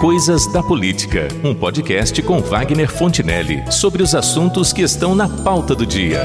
Coisas da Política, um podcast com Wagner Fontinelli sobre os assuntos que estão na pauta do dia.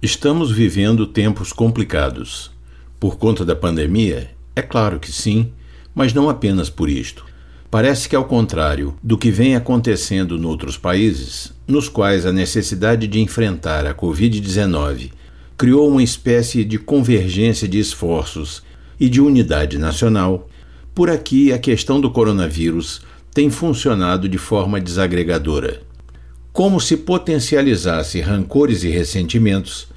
Estamos vivendo tempos complicados. Por conta da pandemia? É claro que sim, mas não apenas por isto. Parece que, ao contrário do que vem acontecendo noutros países, nos quais a necessidade de enfrentar a Covid-19 criou uma espécie de convergência de esforços e de unidade nacional, por aqui, a questão do coronavírus tem funcionado de forma desagregadora. Como se potencializasse rancores e ressentimentos,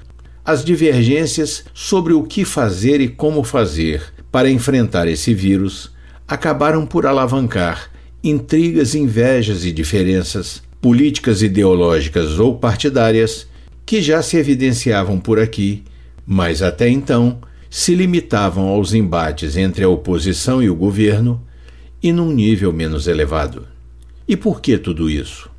as divergências sobre o que fazer e como fazer para enfrentar esse vírus acabaram por alavancar intrigas, invejas e diferenças, políticas ideológicas ou partidárias, que já se evidenciavam por aqui, mas até então se limitavam aos embates entre a oposição e o governo e num nível menos elevado. E por que tudo isso?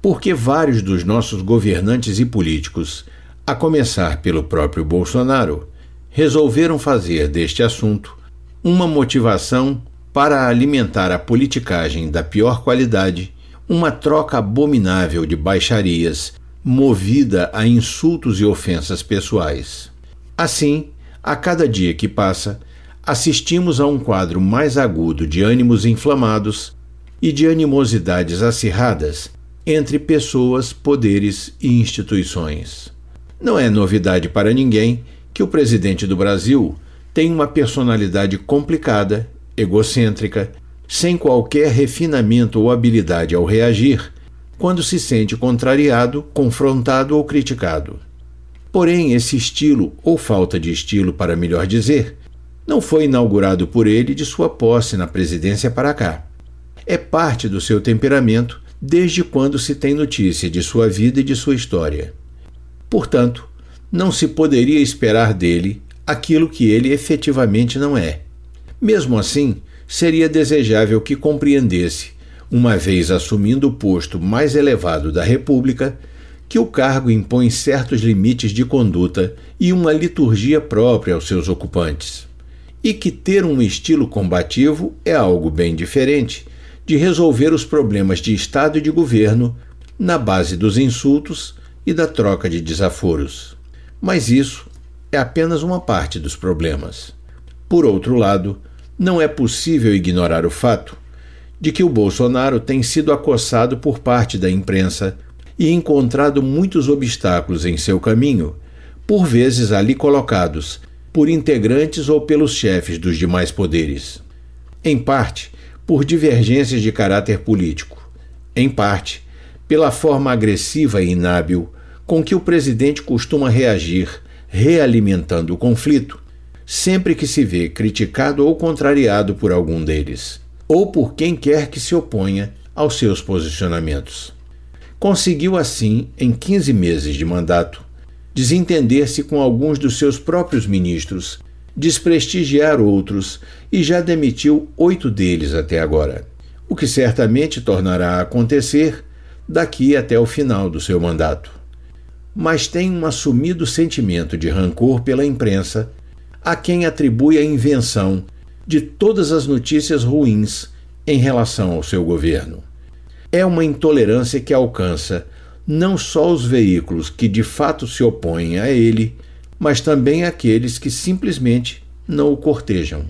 Porque vários dos nossos governantes e políticos, a começar pelo próprio Bolsonaro, resolveram fazer deste assunto uma motivação para alimentar a politicagem da pior qualidade, uma troca abominável de baixarias movida a insultos e ofensas pessoais. Assim, a cada dia que passa, assistimos a um quadro mais agudo de ânimos inflamados e de animosidades acirradas entre pessoas, poderes e instituições. Não é novidade para ninguém que o presidente do Brasil tem uma personalidade complicada, egocêntrica, sem qualquer refinamento ou habilidade ao reagir, quando se sente contrariado, confrontado ou criticado. Porém, esse estilo, ou falta de estilo, para melhor dizer, não foi inaugurado por ele de sua posse na presidência para cá. É parte do seu temperamento desde quando se tem notícia de sua vida e de sua história. Portanto, não se poderia esperar dele aquilo que ele efetivamente não é. Mesmo assim, seria desejável que compreendesse, uma vez assumindo o posto mais elevado da República, que o cargo impõe certos limites de conduta e uma liturgia própria aos seus ocupantes, e que ter um estilo combativo é algo bem diferente de resolver os problemas de Estado e de governo na base dos insultos e da troca de desaforos. Mas isso é apenas uma parte dos problemas. Por outro lado, não é possível ignorar o fato de que o Bolsonaro tem sido acossado por parte da imprensa e encontrado muitos obstáculos em seu caminho, por vezes ali colocados por integrantes ou pelos chefes dos demais poderes. Em parte, por divergências de caráter político. Em parte, pela forma agressiva e inábil com que o presidente costuma reagir, realimentando o conflito, sempre que se vê criticado ou contrariado por algum deles, ou por quem quer que se oponha aos seus posicionamentos. Conseguiu, assim, em 15 meses de mandato, desentender-se com alguns dos seus próprios ministros, desprestigiar outros e já demitiu oito deles até agora, o que certamente tornará a acontecer daqui até o final do seu mandato. Mas tem um assumido sentimento de rancor pela imprensa, a quem atribui a invenção de todas as notícias ruins em relação ao seu governo é uma intolerância que alcança não só os veículos que de fato se opõem a ele, mas também aqueles que simplesmente não o cortejam.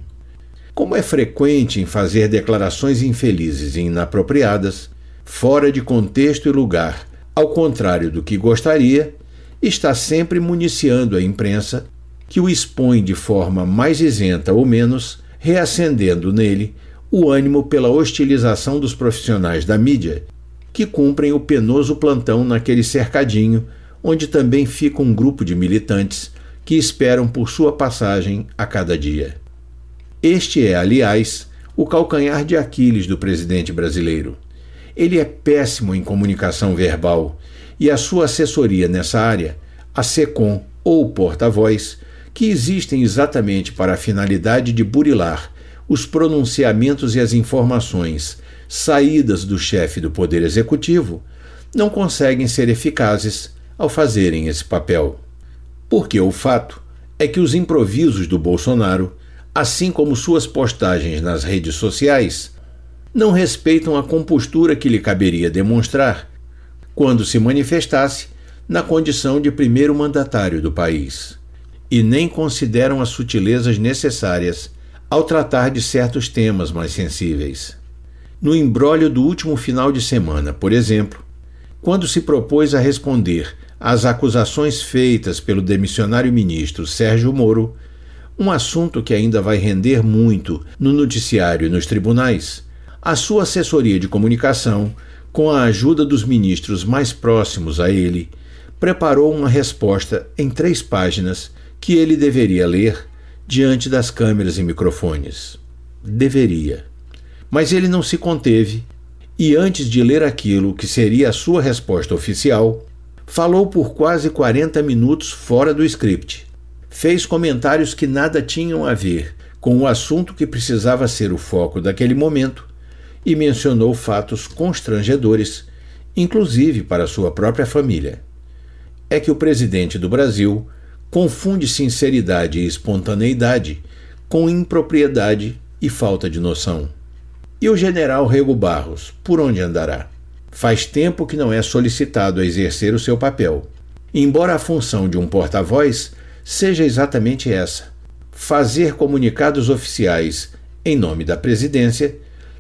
Como é frequente em fazer declarações infelizes e inapropriadas, fora de contexto e lugar, ao contrário do que gostaria, está sempre municiando a imprensa, que o expõe de forma mais isenta ou menos, reacendendo nele o ânimo pela hostilização dos profissionais da mídia que cumprem o penoso plantão naquele cercadinho onde também fica um grupo de militantes que esperam por sua passagem a cada dia. Este é, aliás, o calcanhar de Aquiles do presidente brasileiro. Ele é péssimo em comunicação verbal e a sua assessoria nessa área, a SECOM ou porta-voz, que existem exatamente para a finalidade de burilar os pronunciamentos e as informações saídas do chefe do Poder Executivo não conseguem ser eficazes ao fazerem esse papel. Porque o fato é que os improvisos do Bolsonaro assim como suas postagens nas redes sociais, não respeitam a compostura que lhe caberia demonstrar quando se manifestasse na condição de primeiro mandatário do país, e nem consideram as sutilezas necessárias ao tratar de certos temas mais sensíveis. No embrólio do último final de semana, por exemplo, quando se propôs a responder às acusações feitas pelo demissionário ministro Sérgio Moro, um assunto que ainda vai render muito no noticiário e nos tribunais, a sua assessoria de comunicação, com a ajuda dos ministros mais próximos a ele, preparou uma resposta em três páginas que ele deveria ler diante das câmeras e microfones. Deveria. Mas ele não se conteve e, antes de ler aquilo que seria a sua resposta oficial, falou por quase 40 minutos fora do script. Fez comentários que nada tinham a ver com o assunto que precisava ser o foco daquele momento e mencionou fatos constrangedores, inclusive para sua própria família. É que o presidente do Brasil confunde sinceridade e espontaneidade com impropriedade e falta de noção. E o general Rego Barros, por onde andará? Faz tempo que não é solicitado a exercer o seu papel. Embora a função de um porta-voz seja exatamente essa: fazer comunicados oficiais em nome da presidência,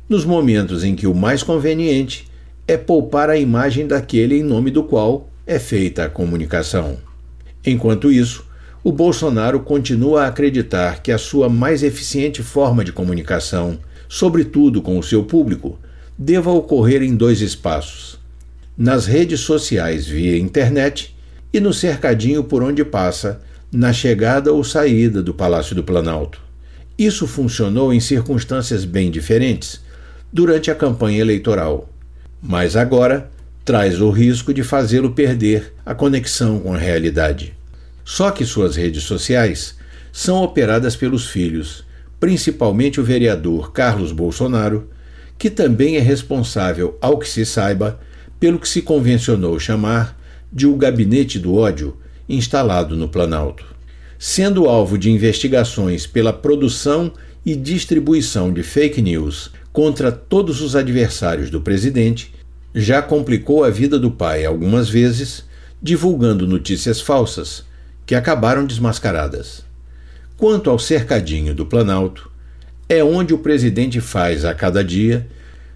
nos momentos em que o mais conveniente é poupar a imagem daquele em nome do qual é feita a comunicação. Enquanto isso, o Bolsonaro continua a acreditar que a sua mais eficiente forma de comunicação, sobretudo com o seu público, deva ocorrer em dois espaços: nas redes sociais via internet e no cercadinho por onde passa, na chegada ou saída do Palácio do Planalto. Isso funcionou em circunstâncias bem diferentes durante a campanha eleitoral, mas agora traz o risco de fazê-lo perder a conexão com a realidade. Só que suas redes sociais são operadas pelos filhos, principalmente o vereador Carlos Bolsonaro que também é responsável, ao que se saiba, pelo que se convencionou chamar de o gabinete do ódio instalado no Planalto. Sendo alvo de investigações pela produção e distribuição de fake news contra todos os adversários do presidente, já complicou a vida do pai algumas vezes, divulgando notícias falsas que acabaram desmascaradas. Quanto ao cercadinho do Planalto, é onde o presidente faz a cada dia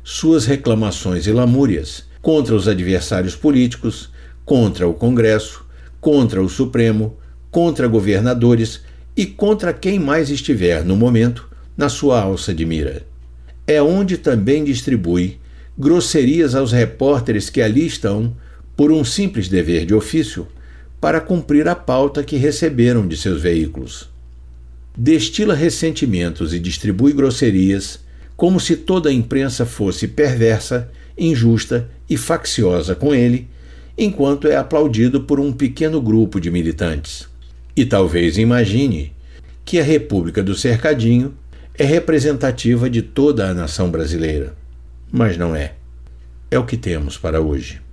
suas reclamações e lamúrias contra os adversários políticos, contra o Congresso, contra o Supremo, contra governadores e contra quem mais estiver no momento na sua alça de mira. É onde também distribui grosserias aos repórteres que ali estão por um simples dever de ofício para cumprir a pauta que receberam de seus veículos destila ressentimentos e distribui grosserias, como se toda a imprensa fosse perversa, injusta e facciosa com ele, enquanto é aplaudido por um pequeno grupo de militantes. E talvez imagine que a República do Cercadinho é representativa de toda a nação brasileira. Mas não é. É o que temos para hoje.